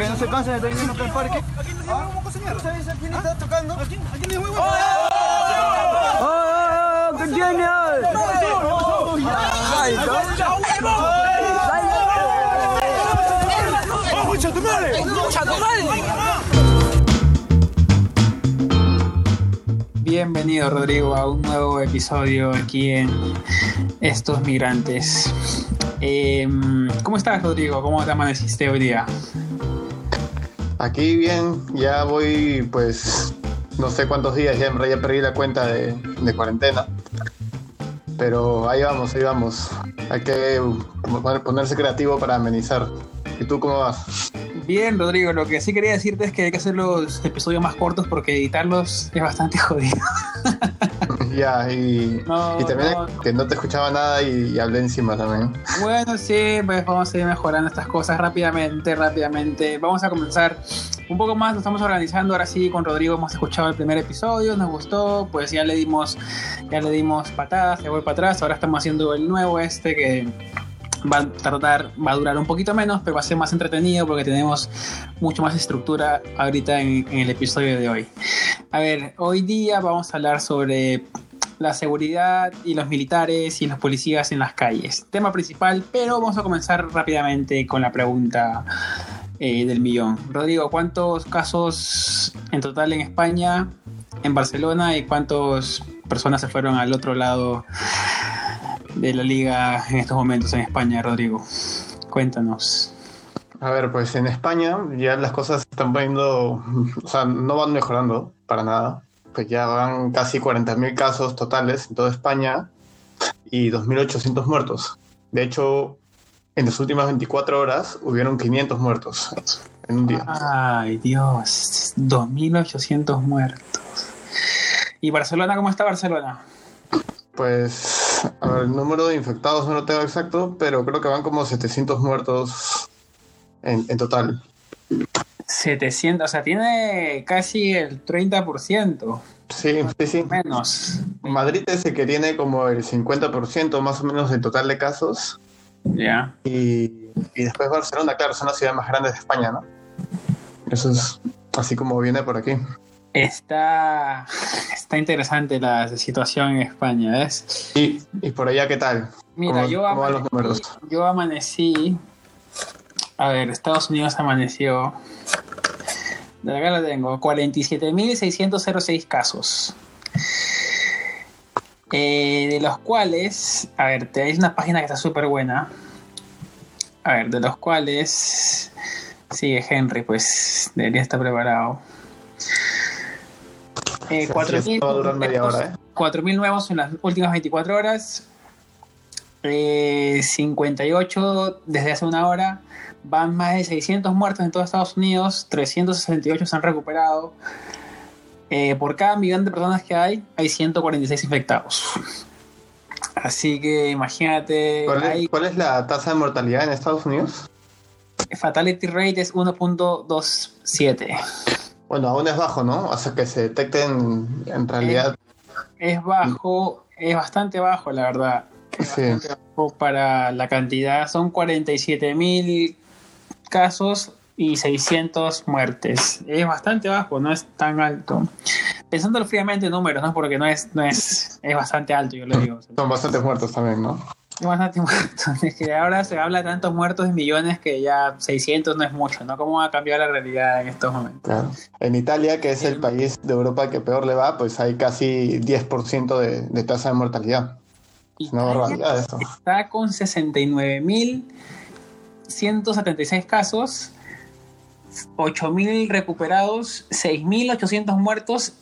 Que no se cansen de estar viendo acá al parque. Aquí no a. ¿Sabes a quién está tocando? Aquí, aquí no hay huevo. ¡Oh, oh, oh! ¡Qué genial! ¡Ay, ¡Oh, chatumare! Bienvenido Rodrigo a un nuevo episodio aquí en Estos Migrantes. Eh, ¿Cómo estás Rodrigo? ¿Cómo te amaneciste hoy día? Aquí bien, ya voy pues no sé cuántos días, ya, ya perdí la cuenta de, de cuarentena. Pero ahí vamos, ahí vamos. Hay que poner- ponerse creativo para amenizar. ¿Y tú cómo vas? Bien Rodrigo, lo que sí quería decirte es que hay que hacer los episodios más cortos porque editarlos es bastante jodido. Ya, y, No, y también no. que no te escuchaba nada y, y hablé encima también. Bueno, sí, pues vamos a ir mejorando estas cosas rápidamente, rápidamente. Vamos a comenzar un poco más, nos estamos organizando. Ahora sí, con Rodrigo hemos escuchado el primer episodio, nos gustó, pues ya le dimos, ya le dimos patadas, se vuelve para atrás. Ahora estamos haciendo el nuevo este que va a tardar, va a durar un poquito menos, pero va a ser más entretenido porque tenemos mucho más estructura ahorita en, en el episodio de hoy. A ver, hoy día vamos a hablar sobre la seguridad y los militares y los policías en las calles. Tema principal, pero vamos a comenzar rápidamente con la pregunta eh, del millón. Rodrigo, ¿cuántos casos en total en España, en Barcelona y cuántas personas se fueron al otro lado de la liga en estos momentos en España, Rodrigo? Cuéntanos. A ver, pues en España ya las cosas están poniendo, o sea, no van mejorando para nada. Pues ya van casi 40.000 casos totales en toda España y 2.800 muertos. De hecho, en las últimas 24 horas hubieron 500 muertos en un día. Ay, Dios, 2.800 muertos. ¿Y Barcelona cómo está Barcelona? Pues, a ver, el número de infectados no lo tengo exacto, pero creo que van como 700 muertos en, en total. 700, o sea, tiene casi el 30%, Sí, sí, sí. menos. Madrid es el que tiene como el 50% más o menos del total de casos. Ya. Y, y después Barcelona, claro, son las ciudades más grandes de España, ¿no? Eso es así como viene por aquí. Está, está interesante la situación en España, ¿ves? Y, y por allá, ¿qué tal? Mira, ¿Cómo- yo, amanecí, números? yo amanecí. A ver, Estados Unidos amaneció. De acá lo tengo: 47.606 casos. Eh, de los cuales, a ver, tenéis una página que está súper buena. A ver, de los cuales. Sigue Henry, pues debería estar preparado. Eh, Sí, 4.000 esto va a durar media hora, ¿eh? 4.000 nuevos en las últimas 24 horas. Eh, 58 desde hace una hora. Van más de 600 muertos en todo Estados Unidos. 368 se han recuperado. Eh, por cada millón de personas que hay, hay 146 infectados. Así que imagínate, ¿Cuál hay cuál es la tasa de mortalidad en Estados Unidos? fatality rate es 1.27. Bueno, aún es bajo, ¿no? O sea, que se detecten en realidad. Es bajo, es bastante bajo, la verdad. Es Sí. bajo para la cantidad. Son 47 mil casos y 600 muertes. Es bastante bajo, no es tan alto. Pensándolo fríamente en números, ¿no? Porque no es, no es, es bastante alto, yo lo digo. Son bastantes muertos también, ¿no? Bastante muertos. Es que ahora se habla de tantos muertos en millones que ya 600 no es mucho, ¿no? ¿Cómo va a cambiar la realidad en estos momentos? Claro. En Italia, que es el país de Europa que peor le va, pues hay casi 10% de, de tasa de mortalidad. Barbaridad eso. está con 69.176 casos, 8.000 recuperados, 6.800 muertos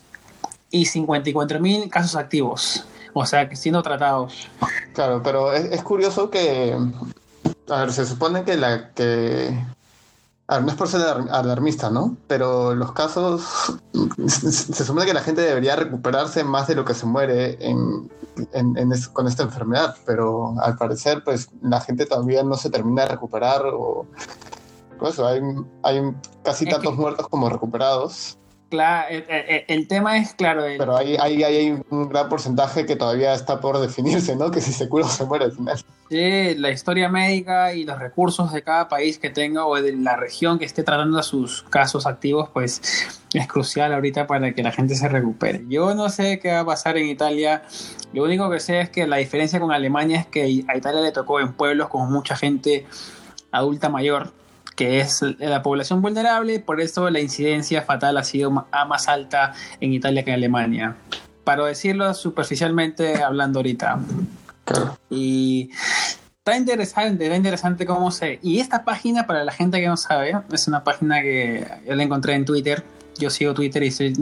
y 54.000 casos activos. O sea, que siendo tratados. Claro, pero es, es curioso que, a ver, se supone que la que, a ver, no es por ser alar- alarmista, ¿no? Pero los casos, se supone que la gente debería recuperarse más de lo que se muere en, en- en es- con esta enfermedad, pero al parecer, pues la gente todavía no se termina de recuperar o, pues, hay, hay casi tantos muertos como recuperados. Claro, el, el- el tema es, claro, el- Pero ahí, ahí, ahí hay un gran porcentaje que todavía está por definirse, ¿no? Que si se cura o se muere al final. Sí, la historia médica y los recursos de cada país que tenga o de la región que esté tratando a sus casos activos, pues es crucial ahorita para que la gente se recupere. Yo no sé qué va a pasar en Italia. Lo único que sé es que la diferencia con Alemania es que a Italia le tocó en pueblos con mucha gente adulta mayor, que es la población vulnerable, por eso la incidencia fatal ha sido a más alta en Italia que en Alemania. Para decirlo superficialmente hablando ahorita. Claro. Y está interesante, está interesante cómo se... Y esta página, para la gente que no sabe, es una página que yo la encontré en Twitter. Yo sigo Twitter y estoy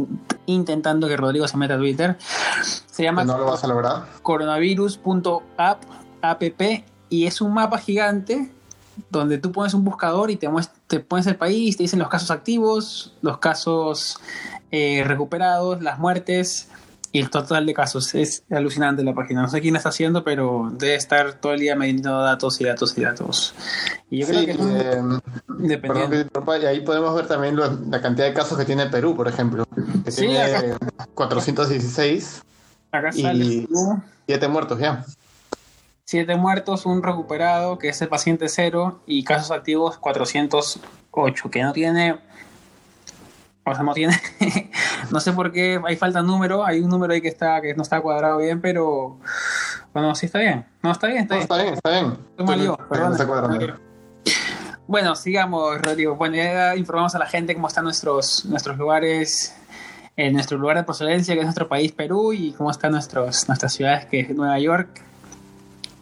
intentando que Rodrigo se meta a Twitter. Se llama No lo vas a lograr. coronavirus.app app, y es un mapa gigante donde tú pones un buscador y te, te pones el país, te dicen los casos activos, los casos eh, recuperados, las muertes y el total de casos. Es alucinante la página. No sé quién la está haciendo, pero debe estar todo el día midiendo datos y datos y datos. Y yo creo que es un- eh, perdón y ahí podemos ver también lo- la cantidad de casos que tiene Perú, por ejemplo. Que Sí, tiene acá- 416, Acá y- sale uh, 7 muertos ya. Siete muertos, un recuperado, que es el paciente cero, y casos activos 408, que no tiene. O sea, no tiene. no sé por qué hay falta número. Hay un número ahí que está que no está cuadrado bien, pero. Bueno, sí está bien. No, está bien, está No, bien. está bien, está bien. Estoy yo, perdón. no está. Bueno, sigamos, Rodrigo. Bueno, ya informamos a la gente cómo están nuestros, nuestros lugares, en nuestro lugar de procedencia, que es nuestro país, Perú, y cómo están nuestros, nuestras ciudades, que es Nueva York.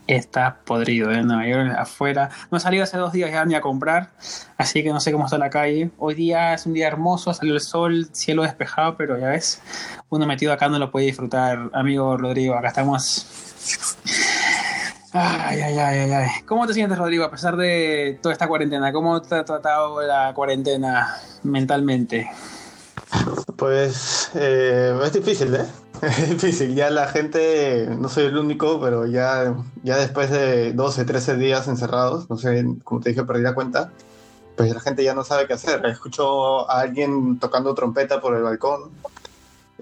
Está podrido, ¿eh? Nueva York afuera. No he hace dos días ya ni a comprar, así que no sé cómo está la calle. Hoy día es un día hermoso, salió el sol, cielo despejado, pero ya ves, uno metido acá no lo puede disfrutar, amigo Rodrigo. Acá estamos Ay, ay, ay, ay, ay. ¿Cómo te sientes, Rodrigo, a pesar de toda esta cuarentena? ¿Cómo te ha tratado la cuarentena mentalmente? Pues eh, es difícil, ¿eh? Es difícil. Ya la gente, no soy el único, pero ya, ya después de 12, 13 días encerrados, no sé, como te dije, perdí la cuenta, pues la gente ya no sabe qué hacer. Escucho a alguien tocando trompeta por el balcón.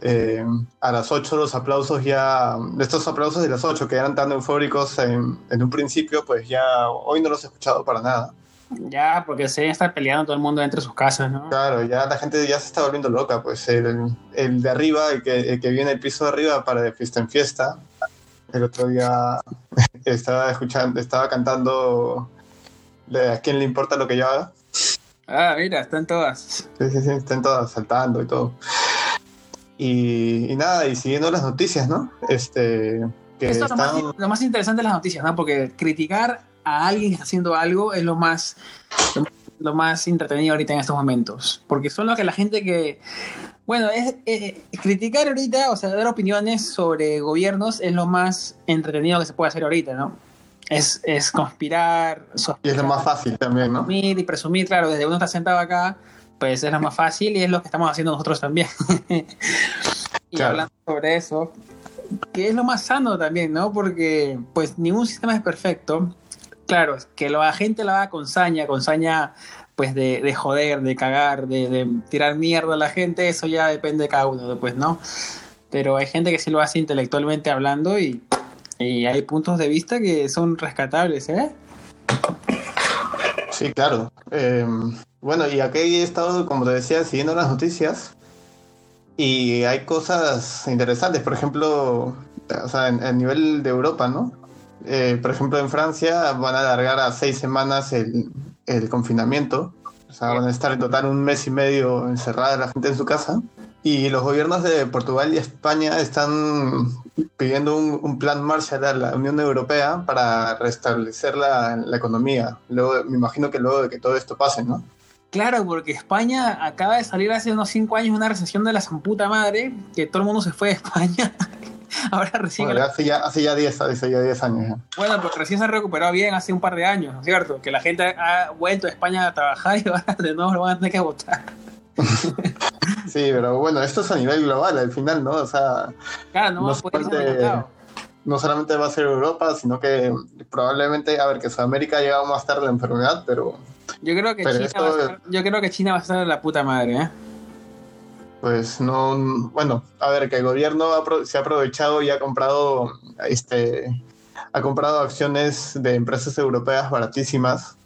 Eh, a las 8 los aplausos ya, estos aplausos de las 8 que eran tan eufóricos en, en un principio, pues ya hoy no los he escuchado para nada. Ya, porque se está peleando todo el mundo entre sus casas, ¿no? Claro, ya la gente ya se está volviendo loca, pues el, el de arriba, el que, el que viene el piso de arriba para de fiesta en fiesta, el otro día estaba escuchando, estaba cantando de a quién le importa lo que yo haga. Ah, mira, están todas. Sí, sí, sí, están todas saltando y todo. Y, y nada, y siguiendo las noticias, ¿no? Este, que Esto es lo más, están... lo más interesante de las noticias, ¿no? Porque criticar a alguien haciendo algo es lo más, lo, lo más entretenido ahorita en estos momentos. Porque son lo que la gente que... Bueno, es, eh, criticar ahorita, o sea, dar opiniones sobre gobiernos es lo más entretenido que se puede hacer ahorita, ¿no? Es, es conspirar, Y es lo más fácil también, ¿no? presumir y presumir, claro, desde uno está sentado acá, pues es lo más fácil y es lo que estamos haciendo nosotros también. y Claro. hablando sobre eso, que es lo más sano también, ¿no? Porque pues ningún sistema es perfecto. Claro, que la gente la va con saña, con saña pues de, de joder, de cagar, de, tirar mierda a la gente, eso ya depende de cada uno, pues, ¿no? Pero hay gente que sí lo hace intelectualmente hablando y, hay puntos de vista que son rescatables, ¿eh? Sí, claro. Eh, bueno, y aquí he estado, como te decía, siguiendo las noticias y hay cosas interesantes. Por ejemplo, o sea, a nivel de Europa, ¿no? Eh, por ejemplo, en Francia van a alargar a seis semanas el, el confinamiento. O sea, van a estar en total un mes y medio encerrada la gente en su casa. Y los gobiernos de Portugal y España están pidiendo un, un plan Marshall a la Unión Europea para restablecer la, la economía. Luego, me imagino que luego de que todo esto pase, ¿no? Claro, porque España acaba de salir hace unos 5 años una recesión de la zamputa madre, que todo el mundo se fue de España. Ahora recién, Bueno, hace ya hace ya 10 hace ya 10 años. ya. bueno, pues recién se recuperó bien hace un par de años, ¿no es cierto? Que la gente ha vuelto a España a trabajar y ahora de nuevo lo van a tener que votar. Sí, pero bueno, esto es a nivel global al final, ¿no? O sea, Claro, no, No solamente- no solamente va a ser Europa, sino que probablemente, a ver, que Sudamérica ha llegado más tarde la enfermedad, pero Yo creo que Pero China esto- va a estar, yo creo que China va a estar de la puta madre, ¿eh? pues no, bueno, a ver, que el gobierno ha se ha aprovechado y ha comprado, este, ha comprado acciones de empresas europeas baratísimas.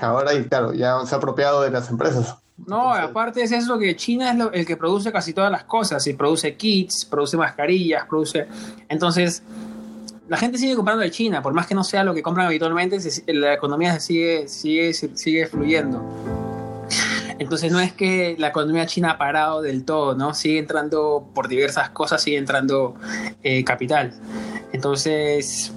Ahora, y claro, ya se ha apropiado de las empresas. No, aparte es eso que China es lo- el que produce casi todas las cosas, y produce kits, produce mascarillas, produce... Entonces, la gente sigue comprando de China, por más que no sea lo que compran habitualmente, la economía sigue, sigue, sigue fluyendo. Entonces no es que la economía china ha parado del todo, ¿no? Sigue entrando por diversas cosas, sigue entrando eh, capital. Entonces,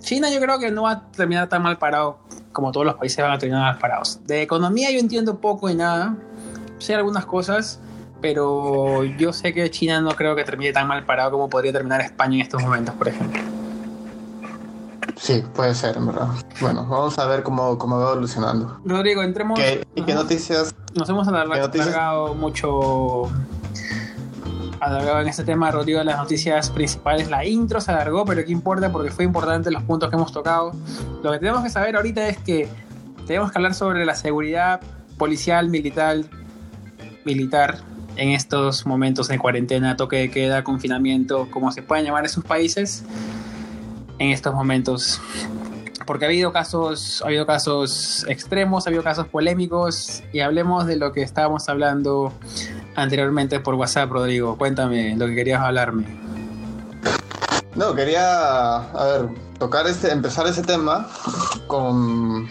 China yo creo que no va a terminar tan mal parado como todos los países van a terminar mal parados. De economía yo entiendo poco y nada, sé algunas cosas, pero yo sé que China no creo que termine tan mal parado como podría terminar España en estos momentos, por ejemplo. Sí, puede ser, en verdad. Bueno, vamos a ver cómo, cómo va evolucionando. Rodrigo, entremos... ¿Qué, ¿Y qué noticias? Nos hemos alargado mucho. Alargado en este tema, Rodrigo, las noticias principales. La intro se alargó, pero ¿qué importa? Porque fue importante los puntos que hemos tocado. Lo que tenemos que saber ahorita es que tenemos que hablar sobre la seguridad policial, militar, militar en estos momentos de cuarentena, toque de queda, confinamiento, como se puedan llamar esos países, en estos momentos porque ha habido casos, ha habido casos extremos, ha habido casos polémicos y hablemos de lo que estábamos hablando anteriormente por WhatsApp, Rodrigo. Cuéntame lo que querías hablarme. No, quería, a ver, tocar este, empezar ese tema con,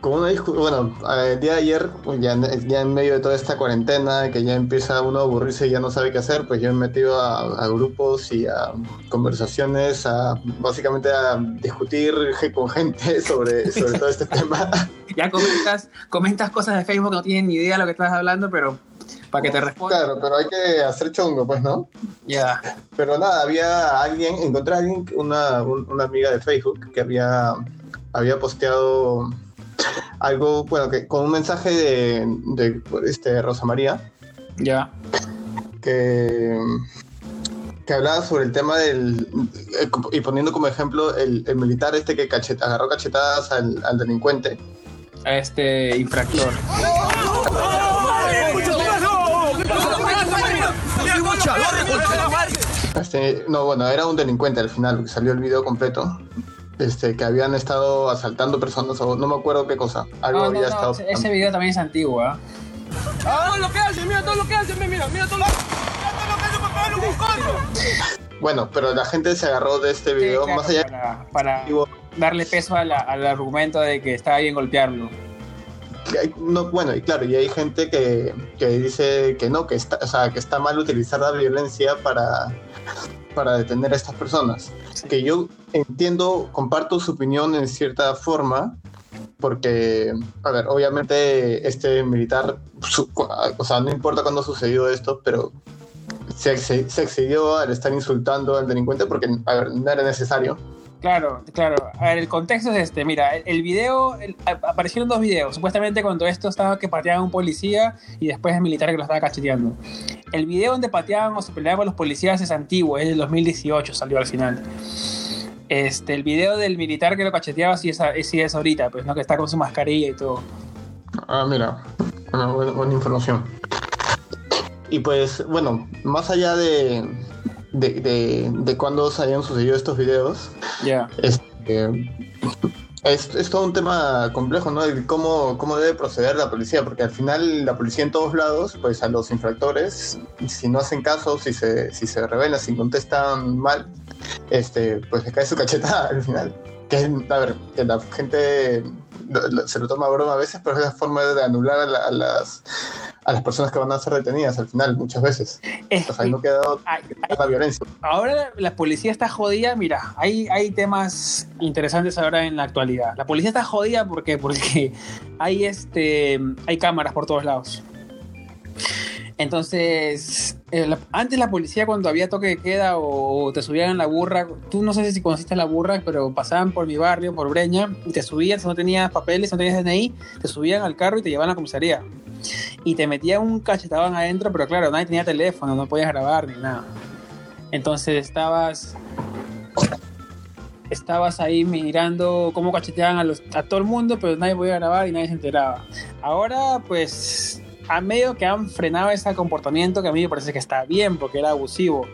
con una discusión. Bueno, el día de ayer, pues, ya, en- ya en medio de toda esta cuarentena, que ya empieza uno a aburrirse y ya no sabe qué hacer, pues yo me he metido a, a grupos y a conversaciones, a básicamente a discutir con gente sobre, sobre todo este tema. Ya comentas, comentas cosas de Facebook que no tienen ni idea de lo que estás hablando, pero para que te responda. Claro, pero hay que hacer chongo, pues, ¿no? Ya. Pero nada, había alguien, encontré a alguien, una, un- una amiga de Facebook que había, había posteado algo, bueno, que con un mensaje de, de este, Rosa María, Ya. que, que hablaba sobre el tema del, eh, y poniendo como ejemplo el, el militar este que cachet- agarró cachetadas al, al delincuente. A este infractor. Este, no, bueno, era un delincuente al final, porque salió el video completo. Este, que habían estado asaltando personas, o no me acuerdo qué cosa. Algo No, había no, estado. ese- ese video también es antiguo, ¿ah? Todo lo que hacen, mira todo lo que hacen, mira, mira todo lo, mira todo lo que hacen para pagarle un código. Bueno, pero la gente se agarró de este video, Sí, claro, más allá para, para darle peso a la- al argumento de que estaba bien golpearlo. No, bueno, y claro, y hay gente que, que dice que no, que está, o sea, que está mal utilizar la violencia para, para detener a estas personas. Sí. Que yo entiendo, comparto su opinión en cierta forma, porque, a ver, obviamente este militar, su- o sea, no importa cuándo sucedió esto, pero se, se excedió al estar insultando al delincuente porque, a ver, no era necesario. Claro, claro. A ver, el contexto es este. Mira, el, video, el- aparecieron dos videos. Supuestamente cuando esto estaba que pateaban a un policía y después el militar que lo estaba cacheteando. El video donde pateaban o se peleaban los policías es antiguo, es del 2018, salió al final. Este, el video del militar que lo cacheteaba sí es, sí es ahorita, pues, ¿no? Que está con su mascarilla y todo. Ah, mira, una buena, buena información. Y pues, bueno, más allá de, de, de, de cuándo se hayan sucedido estos videos, Ya. este, es, es todo un tema complejo, ¿no? Cómo, cómo debe proceder la policía, porque al final la policía en todos lados, pues a los infractores, si no hacen caso, si se, si se rebelan, si contestan mal, este, pues le cae su cacheta al final. Que, a ver, que la gente se lo toma a broma a veces, pero es la forma de anular a, la- a las, a las personas que van a ser detenidas al final, muchas veces. Es O sea, ahí no queda la violencia. Ahora la, policía está jodida, mira, hay, hay temas interesantes ahora en la actualidad. La policía está jodida ¿por qué? porque hay, este, hay cámaras por todos lados. Entonces, eh, la- antes la policía cuando había toque de queda o, te subían la burra, tú no sé si conociste la burra, pero pasaban por mi barrio, por Breña, y te subían, si no tenías papeles, si no tenías DNI, te subían al carro y te llevaban a la comisaría. Y te metían un cachetadón adentro, pero claro, nadie tenía teléfono, no podías grabar ni nada. Entonces estabas estabas ahí mirando cómo cacheteaban a, los, a todo el mundo, pero nadie podía grabar y nadie se enteraba. Ahora, pues, a medio que han frenado ese comportamiento que a mí me parece que está bien porque era abusivo.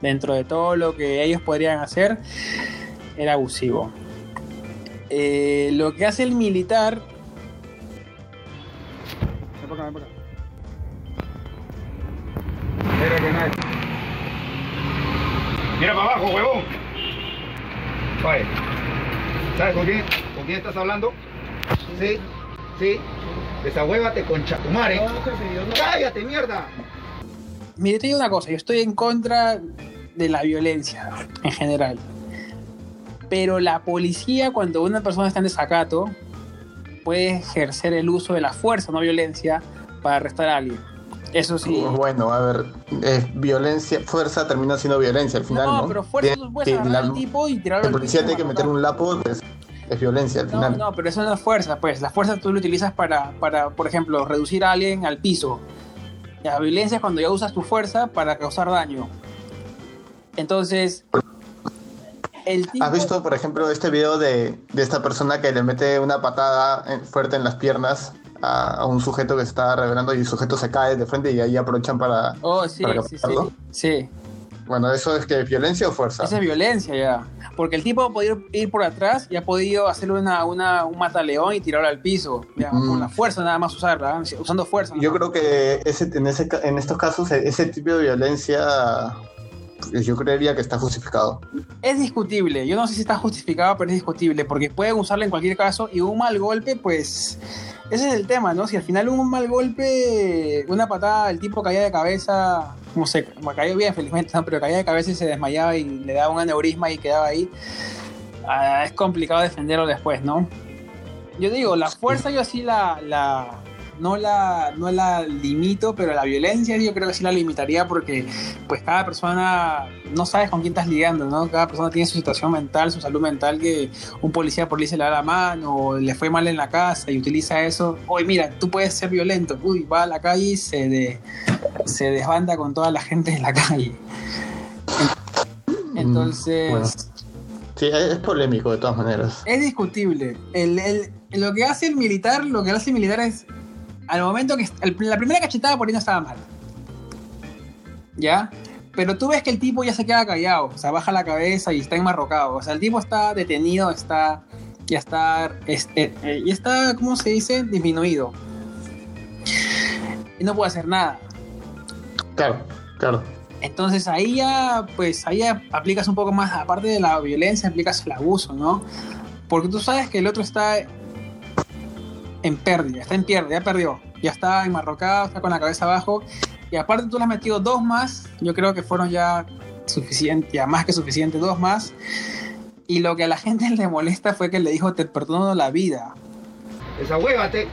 Dentro de todo lo que ellos podrían hacer, era abusivo. Eh, lo que hace el militar. Ven acá, ven acá. Mira para abajo, huevón. Oye, ¿sabes con quién, con quién estás hablando? Sí, sí. Desahuévate con Chatumare. ¡Cállate, mierda! Mire, te digo una cosa, yo estoy en contra de la violencia en general. Pero la policía, cuando una persona está en desacato, puede ejercer el uso de la fuerza, no violencia, para arrestar a alguien. Eso sí. Bueno, a ver, eh, violencia, fuerza termina siendo violencia al final, ¿no? No, pero fuerza Tiene- tú puedes agarrar la- al tipo y tirarlo El al policía tiene que meter un lapo, es, es violencia al No, final. no, pero eso no es fuerza, pues. La fuerza tú lo utilizas para, para, por ejemplo, reducir a alguien al piso. La violencia es cuando ya usas tu fuerza para causar daño. Entonces, el tipo... ¿Has visto, por ejemplo, este video de, de esta persona que le mete una patada fuerte en las piernas a, a un sujeto que se está revelando y el sujeto se cae de frente y ahí aprovechan para... Oh, sí, para sí, sí, sí. Bueno, ¿eso es que violencia o fuerza? Esa es violencia ya. Porque el tipo ha podido ir por atrás y ha podido hacerle una, una, un mataleón y tirarlo al piso. Ya, Mm. Con la fuerza nada más usarla, ¿eh? usando fuerza. Yo creo que ese, en, ese, ca- en estos casos e- ese tipo de violencia yo creería que está justificado. Es discutible. Yo no sé si está justificado, pero es discutible. Porque pueden usarla en cualquier caso y un mal golpe, pues. Ese es el tema, ¿no? Si al final un mal golpe, una patada, el tipo caía de cabeza, sé, bueno, cayó bien, felizmente, ¿no? pero caía de cabeza y se desmayaba y le daba un aneurisma y quedaba ahí. ah, es complicado defenderlo después, ¿no? Yo digo, la fuerza yo sí la no la no la limito, pero la violencia yo creo que sí la limitaría porque pues cada persona no sabes con quién estás lidiando, ¿no? Cada persona tiene su situación mental, su salud mental que un policía por ahí se le da la mano o le fue mal en la casa y utiliza eso. Oye, mira, tú puedes ser violento. Uy, va a la calle y se de, se desbanda con toda la gente en la calle. Entonces, bueno. Sí, es es polémico de todas maneras. es discutible. El, el- lo que hace el militar, lo que hace el militar es, al momento que la primera cachetada por ahí no estaba mal. ¿Ya? Pero tú ves que el tipo ya se queda callado, o sea, baja la cabeza y está enmarrocado. O sea, el tipo está detenido, está, ya está, es- eh, ya está, ¿cómo se dice? Disminuido. Y no puede hacer nada. Claro, claro. Entonces ahí ya, pues ahí ya aplicas un poco más, aparte de la violencia, aplicas el abuso, ¿no? Porque tú sabes que el otro está en pérdida, está en pérdida, ya perdió, ya está enmarrocado, está con la cabeza abajo, y aparte tú le has metido dos más, yo creo que fueron ya suficientes, ya más que suficientes, dos más, y lo que a la gente le molesta fue que le dijo, te perdono la vida. Desahuévate.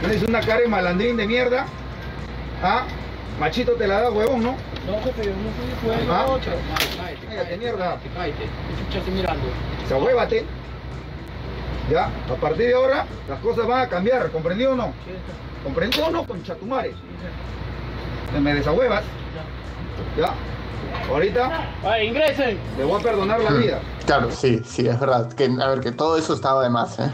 Tienes una cara de malandrín de mierda. ¿Ah? Machito te la da, huevón, ¿no? No, jefe, yo no soy juego, Ah. Cállate, mierda. cállate. ¿Qué chucha estoy mirando? Ya, a partir de ahora las cosas van a cambiar, ¿comprendido o no? ¿Comprendido o no, con chatumares? Me desahuevas. Ya. Ahorita ¡Ay, ingresen! le voy a perdonar la vida. Claro, sí, sí, es verdad. Que, a ver, que todo eso estaba de más, ¿eh?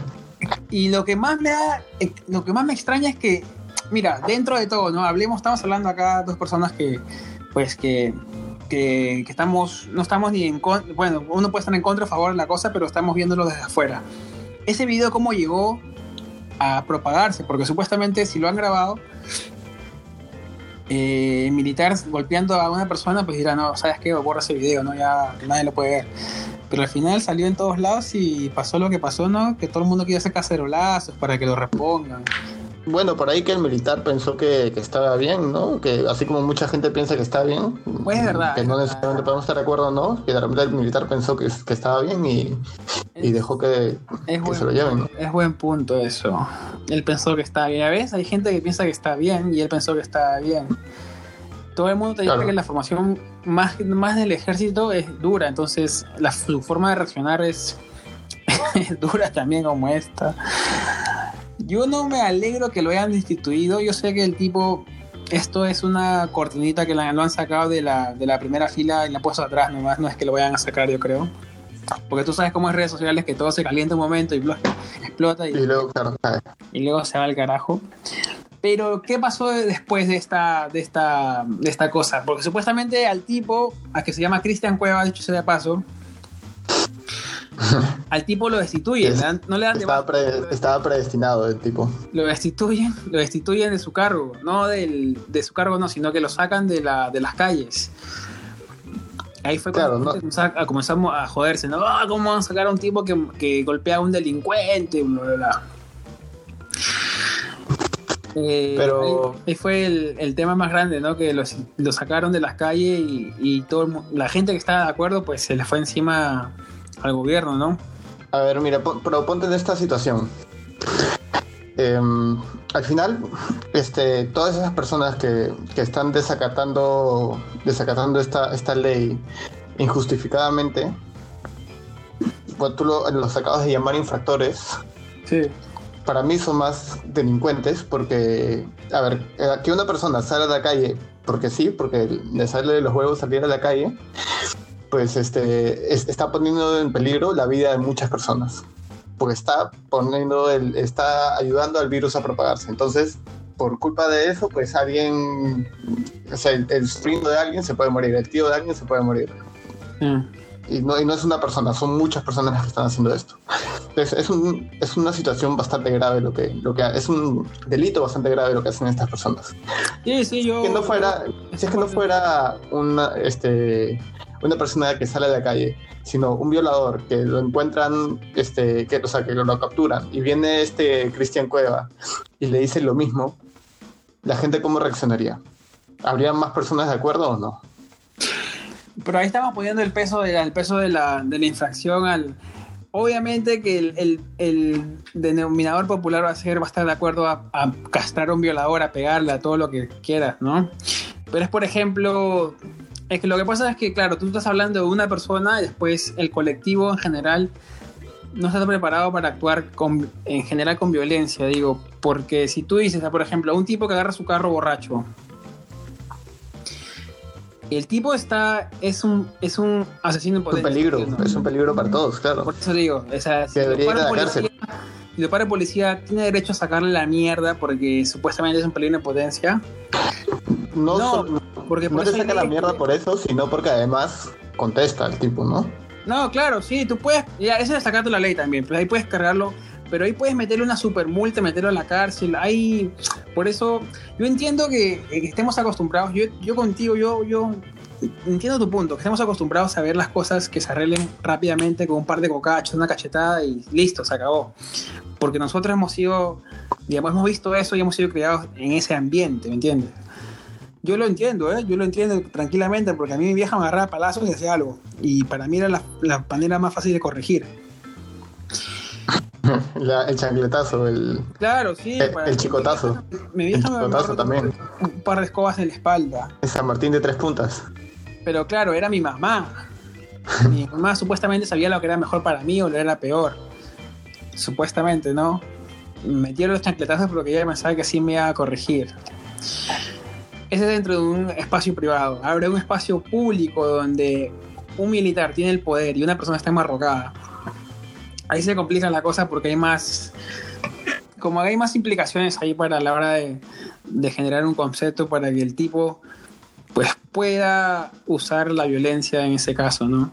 Y lo que más me da, eh, lo que más me extraña es que, mira, dentro de todo, ¿no? Hablemos, estamos hablando acá dos personas que, pues, que, que, que estamos, no estamos ni en contra, bueno, uno puede estar en contra o a favor de la cosa, pero estamos viéndolo desde afuera. Ese video, ¿cómo llegó a propagarse? Porque supuestamente si lo han grabado, eh, militares golpeando a una persona, pues dirá, no, ¿sabes qué? Borra ese video, ¿no? Ya nadie lo puede ver. Pero al final salió en todos lados y pasó lo que pasó, ¿no? Que todo el mundo quería hacer cacerolazos para que lo repongan. Bueno, por ahí que el militar pensó que, que estaba bien, ¿no? Que así como mucha gente piensa que está bien, Pues es verdad, que no necesariamente podemos estar de acuerdo, ¿no? Que de repente el militar pensó que, que estaba bien y, y dejó que, Es que buen, se lo lleven, ¿no? es buen punto eso. Él pensó que estaba bien. A veces hay gente que piensa que está bien y él pensó que estaba bien. Todo el mundo te dice que la formación más, más del ejército es dura, entonces la, su forma de reaccionar es, es dura también como esta. Yo no me alegro que lo hayan destituido. Yo sé que el tipo, esto es una cortinita que la- lo han sacado de la, de la primera fila y la han puesto atrás nomás. No es que lo vayan a sacar, yo creo. Porque tú sabes cómo es redes sociales que todo se calienta un momento y explota y, Y luego, claro, y luego se va al carajo. Pero, ¿qué pasó después de esta, de esta, de esta cosa? Porque supuestamente al tipo, a que se llama Cristian Cueva, dicho sea de paso, al tipo lo destituyen, Es- le dan- no le dan Estaba, pre- estaba predestinado el tipo. lo destituyen, lo destituyen de su cargo, no del, de su cargo no, sino que lo sacan de, la, de las calles. Ahí fue Claro, cuando no- comenzamos a- comenzamos a joderse, ¿no? Ah, ¿Cómo van a sacar a un tipo que, que golpea a un delincuente? Bla, bla, bla. Eh, Pero- ahí, ahí fue el, el tema más grande, ¿no? Que los, lo sacaron de las calles y, y todo el la gente que estaba de acuerdo, pues se le fue encima al gobierno, ¿no? A ver, mira, pero ponte en esta situación. Em, al final, este, todas esas personas que, que están desacatando, desacatando esta, esta ley injustificadamente, pues tú lo- los acabas de llamar infractores, Sí. para mí son más delincuentes porque, a ver, eh, que una persona sale a la calle porque sí, porque le sale de los huevos salir a la calle, pues este, es- está poniendo en peligro la vida de muchas personas. Porque está poniendo el, está ayudando al virus a propagarse. Entonces, por culpa de eso, pues alguien, o sea, el, el sobrino de alguien se puede morir, el tío de alguien se puede morir. Mm. Y no, y no es una persona, son muchas personas las que están haciendo esto. Es, es, un- es una situación bastante grave lo que, lo que es un delito bastante grave lo que hacen estas personas. Sí, sí, yo. Que no fuera, si es que no fuera una, este, una persona que sale de la calle, sino un violador que lo encuentran, este, que, o sea, que lo, capturan y viene este Cristian Cueva y le dice lo mismo, la gente cómo reaccionaría. ¿Habría más personas de acuerdo o no? Pero ahí estamos poniendo el peso de la, peso de la, de la infracción al. Obviamente que el, el- el denominador popular va a ser, va a estar de acuerdo a, a castrar a un violador, a pegarle, a todo lo que quieras, ¿no? Pero es, por ejemplo, es que lo que pasa es que, claro, tú estás hablando de una persona y después el colectivo en general no está preparado para actuar con, en general con violencia, digo, porque si tú dices, por ejemplo, a un tipo que agarra su carro borracho, el tipo está, es un, es un asesino Es un peligro, ¿entiendo? es un peligro para todos, claro. Por eso digo, o sea, si lo para ir a la policía, si lo para el policía, tiene derecho a sacarle la mierda porque supuestamente es un peligro en potencia. No, No, porque por no hay saca la mierda que- por eso, sino porque además contesta el tipo, ¿no? No, claro, sí, tú puedes, ya, eso es sacarte la ley también, pero ahí puedes cargarlo, pero ahí puedes meterle una super multa, meterlo a la cárcel, ahí, por eso, yo entiendo que, que estemos acostumbrados, yo, yo contigo, yo, yo entiendo tu punto, que estemos acostumbrados a ver las cosas que se arreglen rápidamente con un par de cocachos, una cachetada y listo, se acabó. Porque nosotros hemos sido, digamos, hemos visto eso y hemos sido criados en ese ambiente, ¿me entiendes? Yo lo entiendo, ¿eh? Yo lo entiendo tranquilamente porque a mí mi vieja me agarraba palazos y hacía algo. Y para mí era la, la manera más fácil de corregir. La- el chancletazo, el, Claro, sí. el, para- el chicotazo, Mi el vieja me chicotazo agarró también. un par de escobas en la espalda. El San Martín de tres puntas. Pero claro, era mi mamá. Mi mamá supuestamente sabía lo que era mejor para mí o lo era peor. Supuestamente, ¿no? Me metieron los chancletazos porque ella pensaba que así me iba a corregir. Ese es dentro de un espacio privado. Abre un espacio público donde un militar tiene el poder y una persona está enmarrocada. Ahí se complica la cosa porque hay más. Como hay más implicaciones ahí para la hora de, de generar un concepto para que el tipo pues pueda usar la violencia en ese caso, ¿no?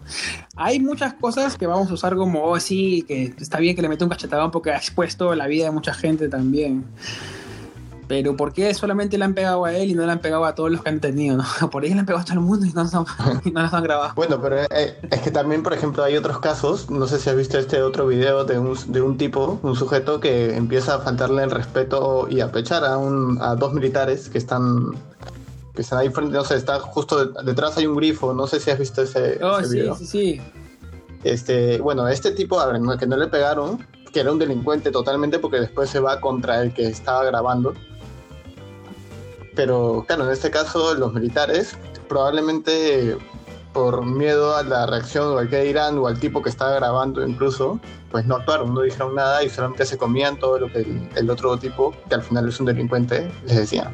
Hay muchas cosas que vamos a usar como, oh, sí, que está bien que le mete un cachetadón porque ha expuesto la vida de mucha gente también. Pero ¿por qué solamente le han pegado a él y no le han pegado a todos los que han tenido, no? Por ahí le han pegado a todo el mundo y no han, y no nos han grabado. Bueno, pero eh, es que también, por ejemplo, hay otros casos, no sé si has visto este otro video de un, de un tipo, un sujeto que empieza a faltarle el respeto y a pechar a, un, a dos militares que están, que están ahí frente, no sé, está justo de- detrás hay un grifo, no sé si has visto ese, Oh, ese sí, video. sí, sí. Este, bueno, este tipo, a ver, que no le pegaron, que era un delincuente totalmente porque después se va contra el que estaba grabando. Pero claro, en este caso los militares probablemente por miedo a la reacción o al que dirán o al tipo que estaba grabando incluso, pues no actuaron, no dijeron nada y solamente se comían todo lo que el, otro tipo, que al final es un delincuente, les decía.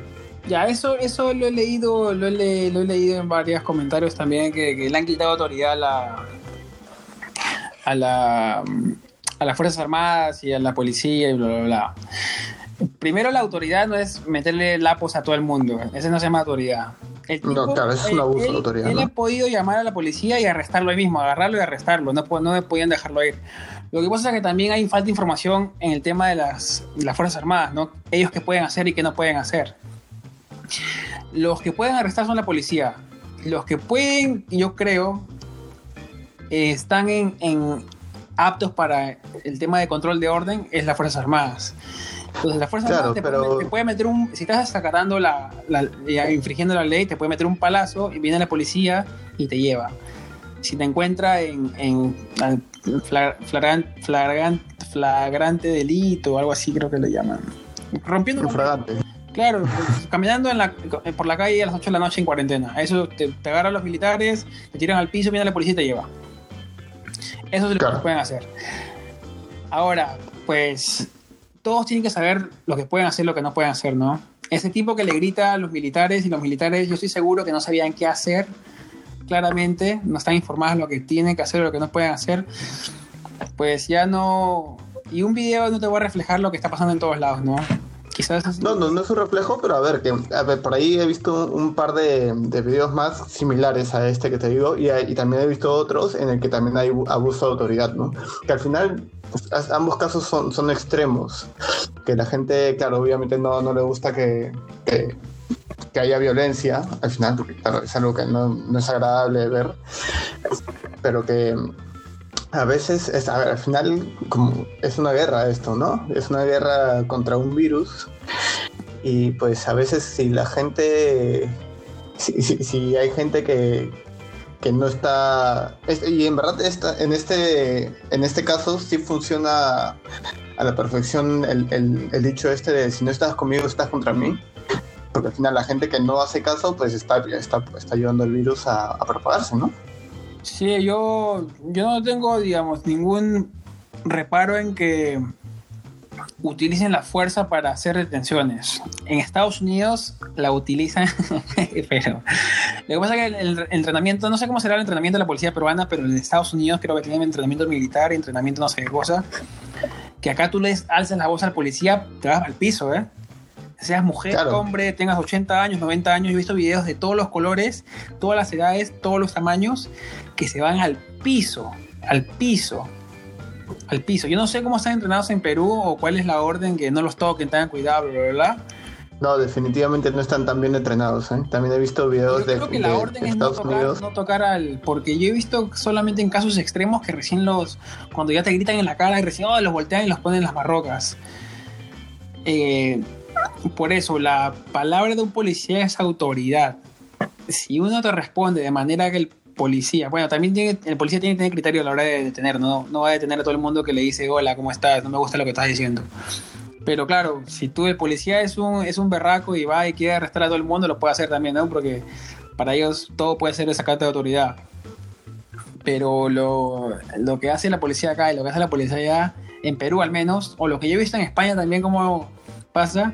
Ya, eso, eso lo he leído, lo he, le- lo he leído en varios comentarios también, que, que le han quitado autoridad a la, a la a las Fuerzas Armadas y a la policía y bla bla bla. Primero la autoridad no es meterle lapos a todo el mundo. Ese no se llama autoridad. El No, claro, eso es un abuso de autoridad, Él ¿no? ha podido llamar a la policía y arrestarlo ahí mismo, agarrarlo y arrestarlo. No, no podían dejarlo ir. Lo que pasa es que también hay falta de información en el tema de las, las Fuerzas Armadas, ¿no? Ellos qué pueden hacer y qué no pueden hacer. Los que pueden arrestar son la policía. Los que pueden, yo creo, eh, están en, en aptos para el tema de control de orden es las Fuerzas Armadas. Entonces, las Fuerzas Claro, Armadas te, pero- puede, te puede meter un. Si estás acatando la, infringiendo la ley, te puede meter un palazo y viene la policía y te lleva. Si te encuentra en, en flagran- flagrante delito o algo así, creo que le llaman. Rompiendo Infragante. Claro, caminando en la- por la calle a las 8 de la noche en cuarentena. Eso te, te agarran los militares, te tiran al piso, viene la policía y te lleva. Eso es lo Claro. que pueden hacer. Ahora, pues todos tienen que saber lo que pueden hacer lo que no pueden hacer, ¿no? Ese tipo que le grita a los militares y los militares, yo estoy seguro que no sabían qué hacer. Claramente, no están informados de lo que tienen que hacer lo que no pueden hacer. Pues ya no. Y un video no te va a reflejar lo que está pasando en todos lados, ¿no? Quizás. No, no, no es un reflejo, pero a ver, que a ver, por ahí he visto un par de, de videos más similares a este que te digo y, y también he visto otros en el que también hay abu- abuso de autoridad, ¿no? Que al final ambos casos son, extremos, que la gente, claro, obviamente no, no le gusta que, que, haya violencia al final, porque claro, es algo que no, es agradable ver, pero que a veces, es, a ver, al final como es una guerra esto, ¿no? Es una guerra contra un virus y pues a veces si la gente, si, hay gente que, que no está, es- y en verdad esta, en, este, en este caso sí funciona a la perfección el, dicho este de si no estás conmigo estás contra mí. Porque al final la gente que no hace caso pues está, está, está ayudando el virus a propagarse, ¿no? Sí, yo, yo no tengo, digamos, ningún reparo en que utilicen la fuerza para hacer detenciones. En Estados Unidos la utilizan, pero lo que pasa es que el, el entrenamiento, no sé cómo será el entrenamiento de la policía peruana, pero en Estados Unidos creo que tienen entrenamiento militar, entrenamiento no sé qué cosa, que acá tú les alzas la voz al policía, te vas al piso, ¿eh? Seas mujer, Claro. hombre, tengas 80 años, 90 años, yo he visto videos de todos los colores, todas las edades, todos los tamaños, que se van al piso, al piso, al piso. Yo no sé cómo están entrenados en Perú o cuál es la orden, que no los toquen, tengan cuidado, bla, bla, bla. No, definitivamente no están tan bien entrenados. ¿eh? También he visto Yo videos de, creo que la de orden es no tocar, Unidos. no tocar al... Porque yo he visto solamente en casos extremos que recién los... Cuando ya te gritan en la cara y recién oh, los voltean y los ponen en las barrocas. Eh, por eso, la palabra de un policía es autoridad. Si uno te responde de manera que el policía, bueno, también tiene, el policía tiene que tener criterio a la hora de detener, ¿no? no va a detener a todo el mundo que le dice, hola, ¿cómo estás? No me gusta lo que estás diciendo. Pero claro, si tú el policía es un, es un berraco y va y quiere arrestar a todo el mundo, lo puede hacer también, ¿no? Porque para ellos todo puede ser esa carta de autoridad. Pero lo, lo que hace la policía acá y lo que hace la policía allá, en Perú al menos, o lo que yo he visto en España también como pasa,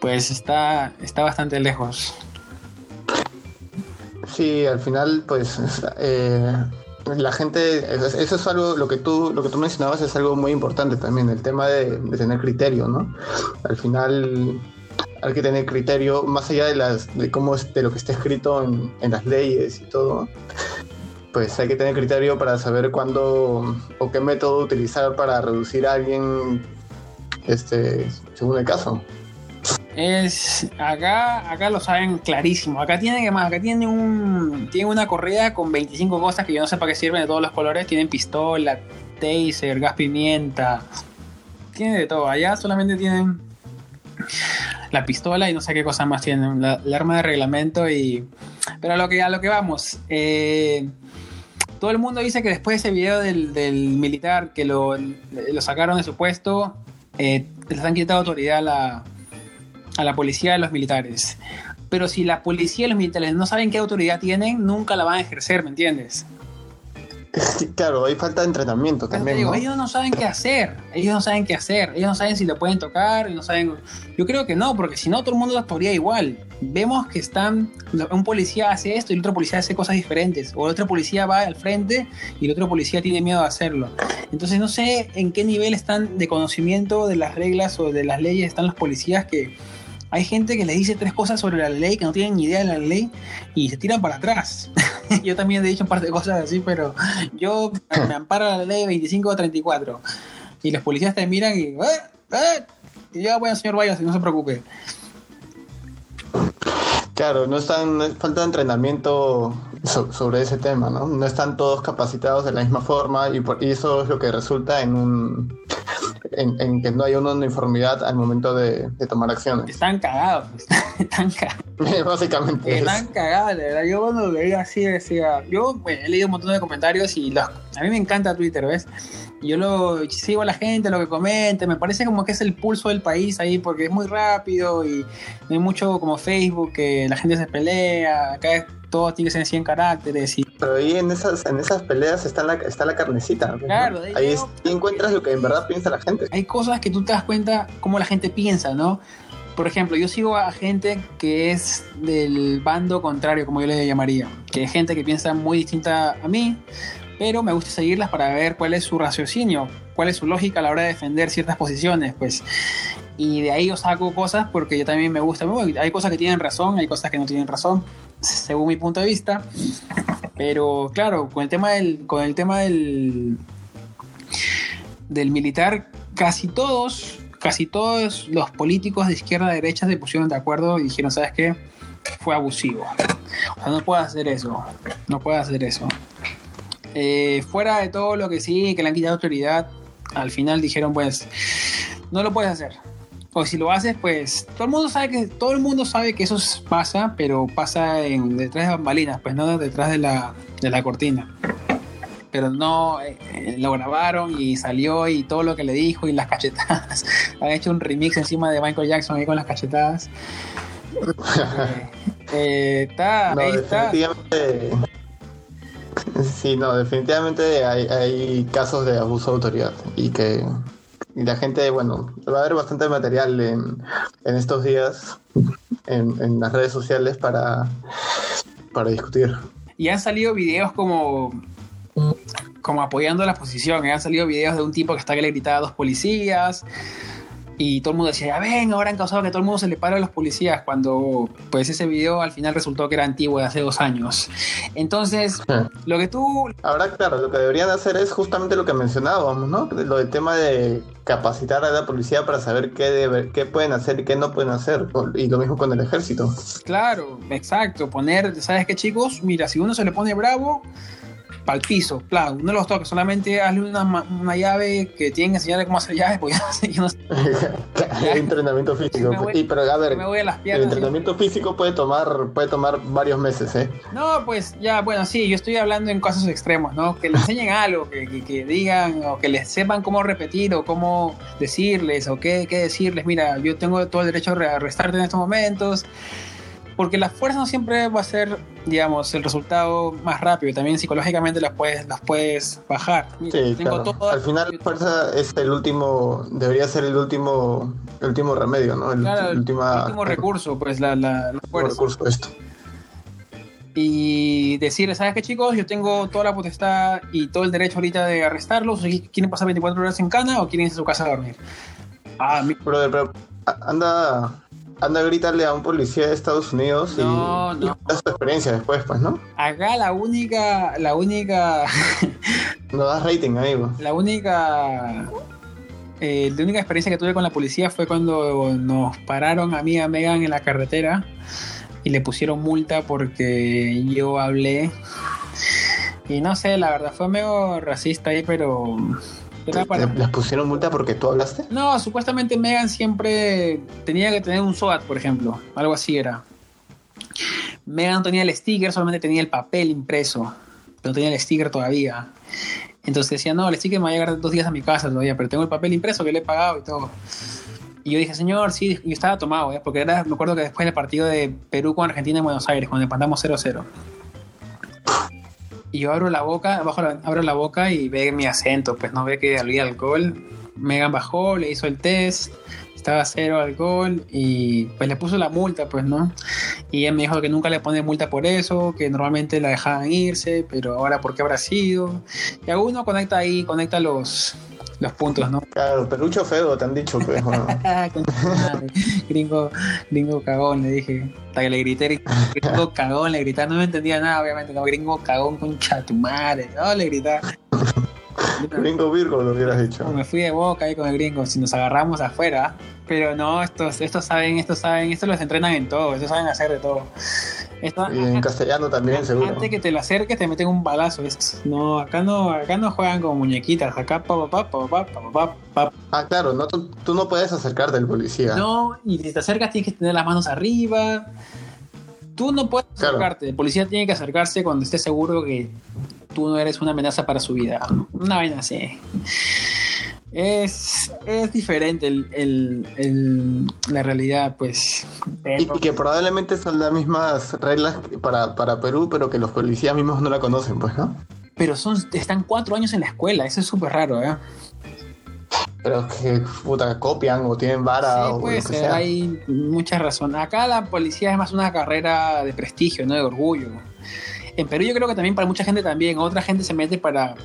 pues está, está bastante lejos. Sí, al final, pues eh, la gente, eso es algo, lo que tú, lo que tú mencionabas es algo muy importante también, el tema de, de tener criterio, ¿no? Al final hay que tener criterio más allá de las, de cómo es, de lo que está escrito en, en las leyes y todo. Pues hay que tener criterio para saber cuándo o qué método utilizar para reducir a alguien, este, según el caso. Es acá, acá lo saben clarísimo. Acá tienen que más, acá tienen un tienen una correa con 25 cosas que yo no sé para qué sirven de todos los colores. Tienen pistola, taser, gas pimienta. Tienen de todo. Allá solamente tienen la pistola y no sé qué cosa más tienen. La, la arma de reglamento y. Pero a lo que a lo que vamos. eh, todo el mundo dice que después de ese video del, del militar que lo, lo sacaron de su puesto, eh, les han quitado autoridad a la, a la policía y a los militares. Pero si la policía y los militares no saben qué autoridad tienen, nunca la van a ejercer, ¿me entiendes? Claro, hay falta de entrenamiento Pero también, digo, ¿no? ellos no saben qué hacer, ellos no saben qué hacer, ellos no saben si lo pueden tocar, no saben... Yo creo que no, porque si no todo el mundo actuaría igual. Vemos que están, un policía hace esto y el otro policía hace cosas diferentes, o el otro policía va al frente y el otro policía tiene miedo de hacerlo. Entonces no sé en qué nivel están de conocimiento de las reglas o de las leyes están los policías que... Hay gente que les dice tres cosas sobre la ley que no tienen ni idea de la ley y se tiran para atrás. yo también he dicho un par de cosas así, pero yo me amparo a la ley 2534 y los policías te miran y, "Eh, eh", y ya bueno señor vaya no se preocupe Claro, no están, falta de entrenamiento so- sobre ese tema, ¿no? No están todos capacitados de la misma forma y, por- y eso es lo que resulta en un en, en que no hay una uniformidad al momento de, de tomar acciones. están cagados pues. están cagados Básicamente. es- están cagados de verdad yo cuando veía así decía yo bueno, he leído un montón de comentarios y los, a mí me encanta Twitter ves yo lo sigo a la gente lo que comenta me parece como que es el pulso del país ahí porque es muy rápido y no hay mucho como Facebook que la gente se pelea acá es- todo tiene que ser en 100 caracteres y Pero ahí en esas, en esas peleas está la, está la carnecita. Claro, ahí es- encuentras lo que en verdad piensa la gente. hay cosas que tú te das cuenta cómo la gente piensa, ¿no? Por ejemplo, yo sigo a gente que es del bando contrario, como yo le llamaría, que es gente que piensa muy distinta a mí, pero me gusta seguirlas para ver cuál es su raciocinio, cuál es su lógica a la hora de defender ciertas posiciones, pues. Y de ahí yo saco cosas porque yo también me gusta. Bueno, Hay cosas que tienen razón, hay cosas que no tienen razón, según mi punto de vista. Pero claro, con el tema del, con el tema del, del militar, casi todos, casi todos los políticos de izquierda a derecha se pusieron de acuerdo y dijeron, ¿sabes qué? Fue abusivo. No puede hacer eso. No puede hacer eso. Eh, fuera de todo lo que sí, que le han quitado autoridad, al final dijeron, pues, no lo puedes hacer. O si lo haces, pues, todo el mundo sabe que, todo el mundo sabe que eso pasa, pero pasa en, detrás de bambalinas, pues no detrás de la, de la cortina pero no eh, eh, lo grabaron y salió y todo lo que le dijo y las cachetadas. Han hecho un remix encima de Michael Jackson ahí con las cachetadas. Eh, eh, está, No, ahí está. Sí, no, definitivamente hay, hay casos de abuso de autoridad y que y la gente, bueno, va a haber bastante material en, en estos días en, en las redes sociales para, para discutir. Y han salido videos como como apoyando la posición. eh, Han salido videos de un tipo que está que le gritaba a dos policías. Y todo el mundo decía, ya ven, ahora han causado que todo el mundo se le pare a los policías. Cuando pues ese video al final resultó que era antiguo de hace dos años. Entonces, lo que tú Ahora, claro, lo que deberían hacer es justamente lo que mencionábamos, ¿no? Lo del tema de capacitar a la policía para saber qué, debe- qué pueden hacer y qué no pueden hacer. Y lo mismo con el ejército. Claro, exacto. Poner, ¿sabes qué, chicos? Mira, si uno se le pone bravo, para el piso, claro, no los toques, solamente hazle una, una llave que tienen que enseñarle cómo hacer llaves, porque yo no sé, entrenamiento físico. Me voy- y, pero a ver, me voy a las el entrenamiento físico puede tomar, puede tomar varios meses, ¿eh? No, pues ya, bueno, sí, yo estoy hablando en casos extremos, ¿no? Que le enseñen algo, que, que- que digan, o que les sepan cómo repetir, o cómo decirles, o qué, qué decirles. Mira, yo tengo todo el derecho a re- arrestarte en estos momentos. Porque la fuerza no siempre va a ser, digamos, el resultado más rápido. También psicológicamente las puedes, las puedes bajar. Mira, Sí, tengo claro. Al final la fuerza es el último, debería ser el último, el último remedio, ¿no? El, Claro, el el último recurso, pues la, la, fuerza. recurso esto. y decirles, ¿sabes qué chicos? Yo tengo toda la potestad y todo el derecho ahorita de arrestarlos. ¿Quieren pasar 24 horas en cana o quieren irse a su casa a dormir? Ah, mi- Brother, pero anda, anda a gritarle a un policía de Estados Unidos y, No, y su experiencia después, pues, ¿no? acá la única, la única, No das rating, amigo. la única, eh, la única experiencia que tuve con la policía fue cuando nos pararon a mí y a Megan en la carretera y le pusieron multa porque yo hablé. Y no sé, la verdad fue medio racista ahí, pero era para... ¿Les pusieron multa porque tú hablaste? No, supuestamente Megan siempre tenía que tener un SOAT, por ejemplo. Algo así era. Megan no tenía el sticker, solamente tenía el papel impreso. Pero no tenía el sticker todavía. Entonces decía, no, el sticker me va a llegar dos días a mi casa todavía, pero tengo el papel impreso que le he pagado y todo. Y yo dije, señor, sí, yo estaba tomado, ¿eh? porque era, me acuerdo que después del partido de Perú con Argentina en Buenos Aires, cuando empatamos 0-0. Y yo abro la boca, abajo la- abro la boca y ve mi acento, pues no ve que había alcohol. Megan bajó, le hizo el test, estaba cero alcohol y pues le puso la multa, pues, ¿no? Y él me dijo que nunca le pone multa por eso, que normalmente la dejaban irse, pero ahora por qué habrá sido. Y a uno conecta ahí, conecta los, los puntos, ¿no? Claro, pelucho feo, te han dicho, bueno. Ah, gringo, gringo cagón, le dije. Hasta que le grité, gringo cagón, le grité. No me entendía nada, obviamente, no, gringo cagón, concha tu madre. No, le grité. Gringo Virgo lo hubieras dicho. Me fui de boca ahí con el gringo, si nos agarramos afuera. Pero no, estos, estos saben, estos saben, estos los entrenan en todo, estos saben hacer de todo. Y en castellano también, antes seguro. Antes que te lo acerques, te meten un balazo. Es, no, acá no, acá no juegan como muñequitas. Acá pa pa pa pa pa pa pa. Ah, claro, no, tú, tú no puedes acercarte al policía. No, y si te acercas tienes que tener las manos arriba. Tú no puedes claro. acercarte. El policía tiene que acercarse cuando esté seguro que tú no eres una amenaza para su vida. Una vaina así. Es, es diferente el, el- el- la realidad, pues. Y, que probablemente son las mismas reglas para, para Perú, pero que los policías mismos no la conocen, pues, ¿no? pero son, están cuatro años en la escuela. Eso es súper raro, ¿eh? Pero que, puta, copian o tienen vara Sí, o puede lo que ser, sea. hay muchas razones. Acá la policía es más una carrera de prestigio, no de orgullo. En Perú yo creo que también para mucha gente también, otra gente se mete para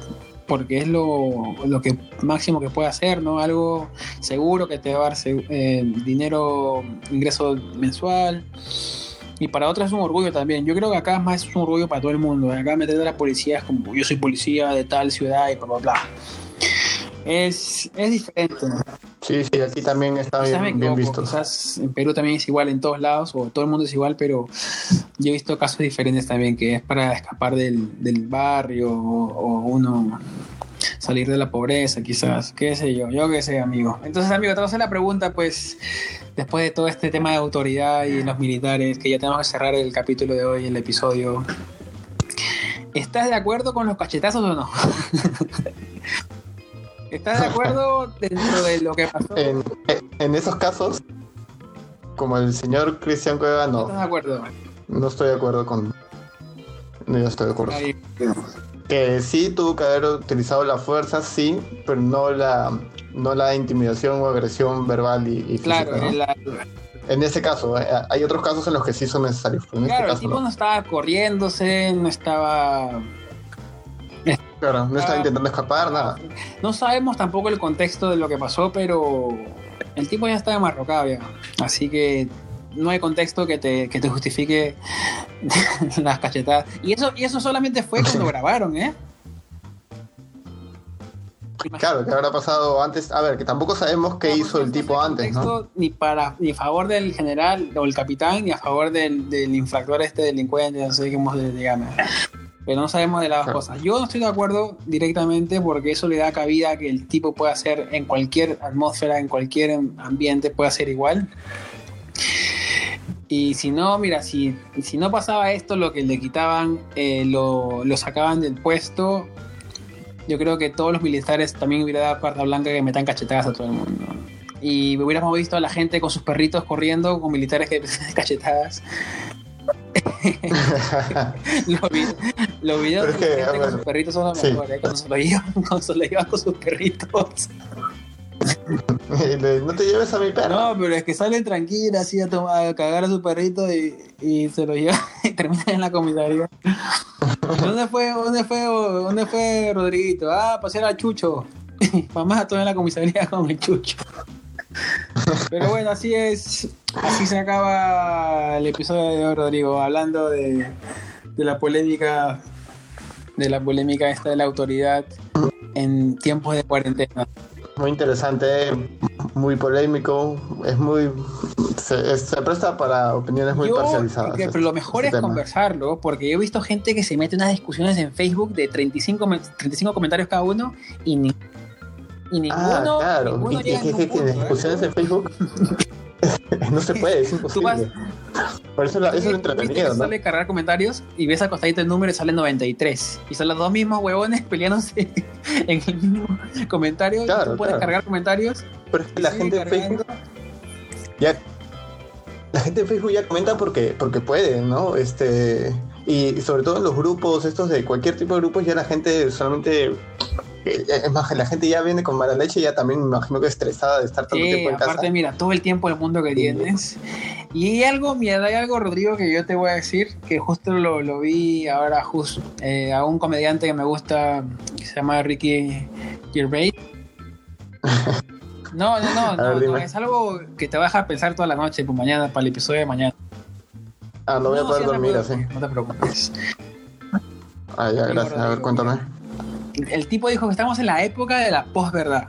porque es lo, lo que máximo que puede hacer, ¿no? Algo seguro que te va a dar eh, dinero, ingreso mensual. Y para otros es un orgullo también. Yo creo que acá más es un orgullo para todo el mundo. Acá meter a la policía es como yo soy policía de tal ciudad y bla, bla, bla. Es, es diferente. Sí, sí, aquí también está me bien, visto. quizás en Perú también es igual en todos lados, o todo el mundo es igual, pero yo he visto casos diferentes también, que es para escapar del, del barrio o, o uno salir de la pobreza, quizás, qué sé yo, yo qué sé, amigo. Entonces, amigo, te voy a hacer la pregunta, pues, después de todo este tema de autoridad y los militares, que ya tenemos que cerrar el capítulo de hoy, el episodio. ¿Estás de acuerdo con los cachetazos o no? ¿Estás de acuerdo dentro de lo que pasó? En, en esos casos, como el señor Cristian Cueva, ¿Estás no, de acuerdo? no estoy de acuerdo con... No estoy de acuerdo. Ahí. Que sí tuvo que haber utilizado la fuerza, sí, pero no la, no la intimidación o agresión verbal y, y Claro, física, ¿no? la- En ese caso, eh, hay otros casos en los que sí son necesarios. pero En claro, el este tipo caso no. no. estaba corriéndose, no estaba... Claro, no estaba Ah. intentando escapar, nada. No sabemos tampoco el contexto de lo que pasó, pero el tipo ya está enmarrocado ya. Así que no hay contexto que te, que te justifique las cachetadas. Y eso, y eso solamente fue cuando grabaron, ¿eh? Claro, que habrá pasado antes. A ver, que tampoco sabemos qué No, hizo el tipo antes, ¿no? Ni para ni a favor del general o el capitán, ni a favor del, del infractor, este delincuente, no sé cómo se le llama. Pero no sabemos de las Claro. cosas. Yo no estoy de acuerdo directamente porque eso le da cabida a que el tipo pueda hacer en cualquier atmósfera, en cualquier ambiente, pueda ser igual. Y si no, mira, si, si no pasaba esto, lo que le quitaban, eh, lo, lo sacaban del puesto, yo creo que todos los militares también hubiera dado carta blanca que metan cachetadas a todo el mundo. Y hubiéramos visto a la gente con sus perritos corriendo, con militares que cachetadas. los, vi- los videos de con sus perritos son los sí. mejores, ¿eh? cuando, se lo llevan, cuando se lo llevan con sus perritos. No te lleves a mi perro. No, pero es que salen tranquilas así a, tomar, a cagar a su perrito y, y se lo llevan y terminan en la comisaría. ¿Dónde fue, dónde fue, dónde fue Rodriguito? Ah, pasear al Chucho. Mamá, todo en la comisaría con el Chucho. Pero bueno, así es. Así se acaba el episodio de hoy, Rodrigo, hablando de, de la polémica, de la polémica esta de la autoridad en tiempos de cuarentena. Muy interesante, muy polémico, es muy. Se, es- se presta para opiniones muy Yo, parcializadas. que- pero lo mejor es tema. conversarlo, porque yo he visto gente que se mete unas discusiones en Facebook de 35, me- 35 comentarios cada uno y, ni- y ninguno, Ah, claro. ninguno Y, y- y- y- y en punto, ¿eh? discusiones en Facebook no se puede, es Tú vas- imposible. Por eso, la- eso es lo ¿Viste que entretenido, ¿no? sale cargar comentarios y ves acostadito el número y sale 93. Y son los dos mismos huevones peleándose en el mismo comentario. y Claro, tú puedes claro. cargar comentarios. Pero es que la gente en cargando. Facebook ya la gente en Facebook ya comenta porque porque puede, ¿no? Este Y, y sobre todo en los grupos, estos de cualquier tipo de grupos, ya la gente solamente. eh, Es más, la gente ya viene con mala leche, ya también me imagino que estresada de estar tanto Sí, tiempo en casa. aparte, mira, todo el tiempo del mundo que tienes. Y hay algo, mira, hay algo, Rodrigo, que yo te voy a decir, que justo lo, lo vi ahora justo eh, a un comediante que me gusta, que se llama Ricky Gervais. No, no, no, ver, no, es algo que te va a dejar pensar toda la noche, pues mañana, para el episodio de mañana. Ah, no voy a poder dormir así. No te preocupes. Ah, ya, gracias. A ver, cuéntame. El tipo dijo que estamos en la época de la posverdad.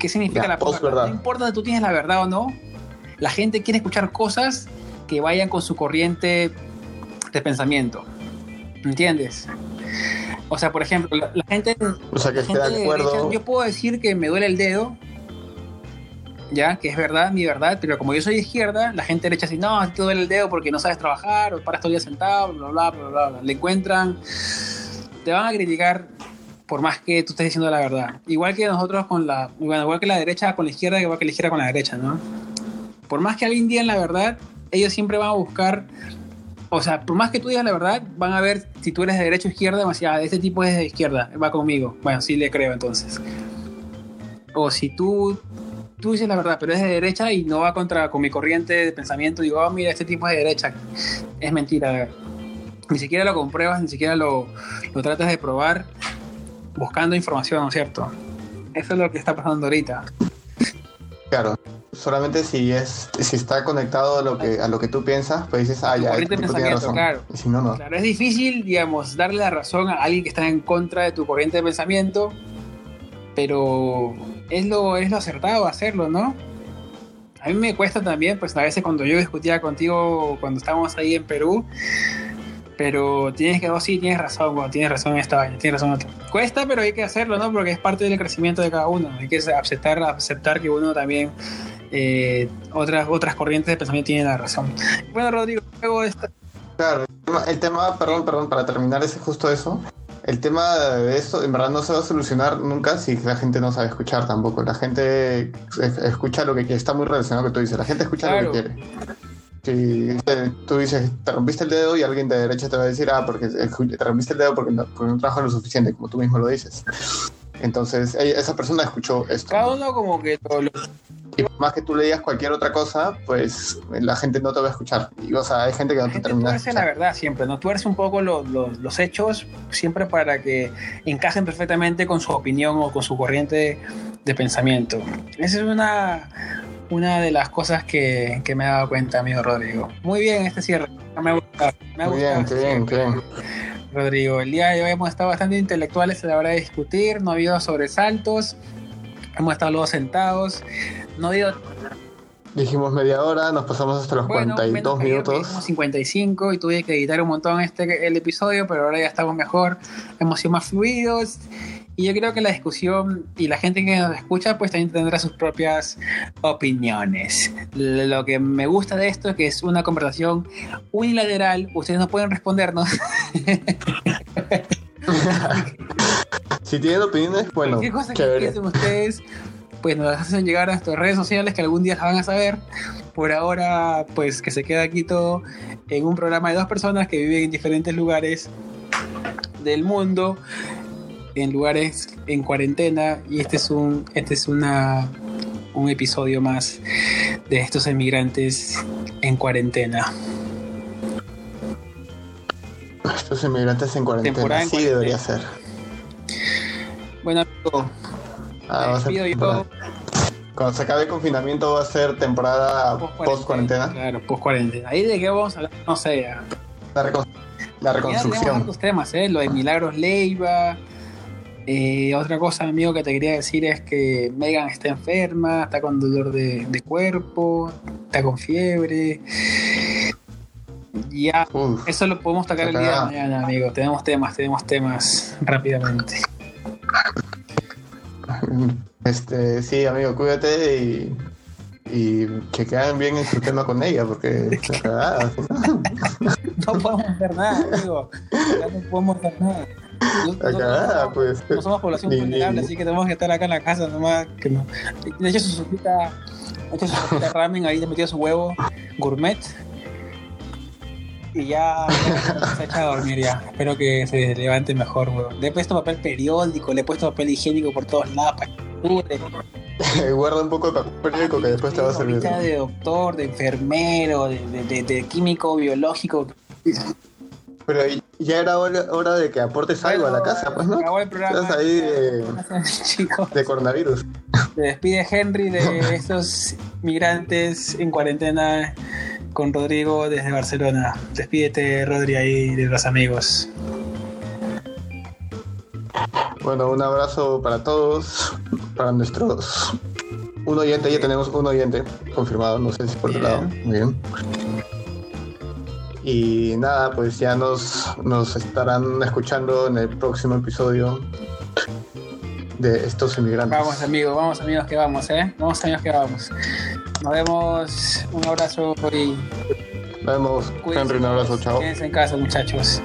¿Qué, significa Ya, la posverdad? No importa si tú tienes la verdad o no, la gente quiere escuchar cosas que vayan con su corriente de pensamiento. ¿Entiendes? O sea, por ejemplo, la, la gente, O sea, que esté de de acuerdo. derecha, yo puedo decir que me duele el dedo, ya, que es verdad, mi verdad, pero como yo soy izquierda, la gente derecha dice, no, te duele el dedo porque no sabes trabajar, o paras todo el día sentado, bla, bla, bla, bla, bla. Le encuentran, te van a criticar por más que tú estés diciendo la verdad. Igual que nosotros con la, bueno, igual que la derecha con la izquierda, igual que la izquierda con la derecha, ¿no? Por más que alguien diga la verdad, ellos siempre van a buscar, o sea, por más que tú digas la verdad, van a ver si tú eres de derecha o izquierda, van a este tipo es de izquierda, va conmigo. Bueno, sí le creo entonces. O si tú, tú dices la verdad, pero es de derecha y no va contra con mi corriente de pensamiento, digo, oh, mira, este tipo es de derecha. Es mentira. Ni siquiera lo compruebas, ni siquiera lo, lo tratas de probar buscando información, ¿no es cierto? Eso es lo que está pasando ahorita. Claro. Solamente si es si está conectado a lo que a lo que tú piensas, pues dices, ah, ya, corriente este de tipo tiene pensamiento, razón. claro. Si no, no. Claro, es difícil, digamos, darle la razón a alguien que está en contra de tu corriente de pensamiento, pero es lo, es lo acertado hacerlo, ¿no? A mí me cuesta también, pues a veces cuando yo discutía contigo cuando estábamos ahí en Perú, pero tienes que, oh sí, tienes razón, bueno, tienes razón en esta vaina, tienes razón en otra. Cuesta, pero hay que hacerlo, ¿no? Porque es parte del crecimiento de cada uno. Hay que aceptar, aceptar que uno también, eh, otras, otras corrientes de pensamiento tienen la razón. Bueno, Rodrigo, luego esta Claro, el tema- perdón, perdón, para terminar ese justo eso, el tema de esto en verdad no se va a solucionar nunca si la gente no sabe escuchar tampoco. La gente es- escucha lo que quiere, está muy relacionado con lo que tú dices, la gente escucha Claro. lo que quiere. Si te- tú dices, te rompiste el dedo y alguien de derecha te va a decir, ah, porque te rompiste el dedo porque no, porque no trabajas lo suficiente, como tú mismo lo dices. Entonces, esa persona escuchó esto. Cada uno como que lo, Y por más que tú le digas cualquier otra cosa, pues la gente no te va a escuchar. Y, o sea, hay gente que no la te termina de tuerce la escuchar. verdad siempre, ¿no? Tuerce un poco lo- lo- los hechos siempre para que encajen perfectamente con su opinión o con su corriente de pensamiento. Esa es una, una de las cosas que, que me he dado cuenta, amigo Rodrigo. Muy bien este cierre. Me ha gustado. Me ha Muy gustado bien, este qué bien, bien. Rodrigo. El día de hoy hemos estado bastante intelectuales a la hora de discutir, no ha habido sobresaltos, hemos estado luego sentados, no ha habido Dijimos media hora, nos pasamos hasta los Bueno, 42 menos que ayer, que minutos. hicimos 55 y tuve que editar un montón este el episodio, pero ahora ya estamos mejor, hemos sido más fluidos y yo creo que la discusión y la gente que nos escucha pues también tendrá sus propias opiniones. Lo que me gusta de esto es que es una conversación unilateral, ustedes no pueden respondernos. Si tienen opiniones, bueno, Cualquier cosa que piensen ustedes, pues nos las hacen llegar a nuestras redes sociales que algún día las van a saber. Por ahora, pues que se queda aquí todo en un programa de dos personas que viven en diferentes lugares del mundo, en lugares en cuarentena, y este es un, este es una un episodio más de estos emigrantes en cuarentena. Estos inmigrantes en cuarentena, Temporada en sí cuarentena. debería ser. Bueno, amigo, Ah, yo. Cuando se acabe el confinamiento va a ser temporada post cuarentena. Claro, post cuarentena. Ahí de qué vamos a hablar, no sé. La, recon- la tenemos reconstrucción. hartos temas, ¿eh? Lo de Milagros Leiva. Eh, otra cosa, amigo, que te quería decir es que Megan está enferma, está con dolor de, de cuerpo, está con fiebre. Ya, Uf, eso lo podemos tocar el día de mañana, amigo. Tenemos temas, tenemos temas rápidamente. este, sí, amigo, cuídate y, y que queden bien en su tema con ella, porque. No podemos hacer nada, amigo. Ya no podemos hacer nada. La cagada, pues. No somos población Ni- vulnerable, ni- así que tenemos que estar acá en la casa nomás. Que no. Le eché su sopita, le eché su sopita ramen, ahí le metió su huevo gourmet. y ya, ya se ha echado a dormir ya. Espero que se levante mejor, weón. Le he puesto papel periódico, le he puesto papel higiénico por todos lados. para que dure. Guarda un poco de papel periódico que después te va a servir. De doctor, de enfermero, de, de- de- de químico, biológico. Pero ya era hora, hora de que aportes algo a la casa, pues, ¿no? Acabó el programa. Estás ahí de, Chicos, de coronavirus. se despide Henry de estos migrantes en cuarentena con Rodrigo desde Barcelona. Despídete, Rodri, ahí de los amigos. Bueno, un abrazo para todos, para nuestros... Un oyente, ya tenemos un oyente confirmado, no sé si por Bien. lado. Muy bien. Y nada, pues ya nos, nos estarán escuchando en el próximo episodio de estos inmigrantes. Vamos, amigos, vamos, amigos, que vamos, ¿eh? Vamos, amigos, que vamos. Nos vemos. Un abrazo y Nos vemos, Henry, un abrazo, chao. Quédense en casa, muchachos.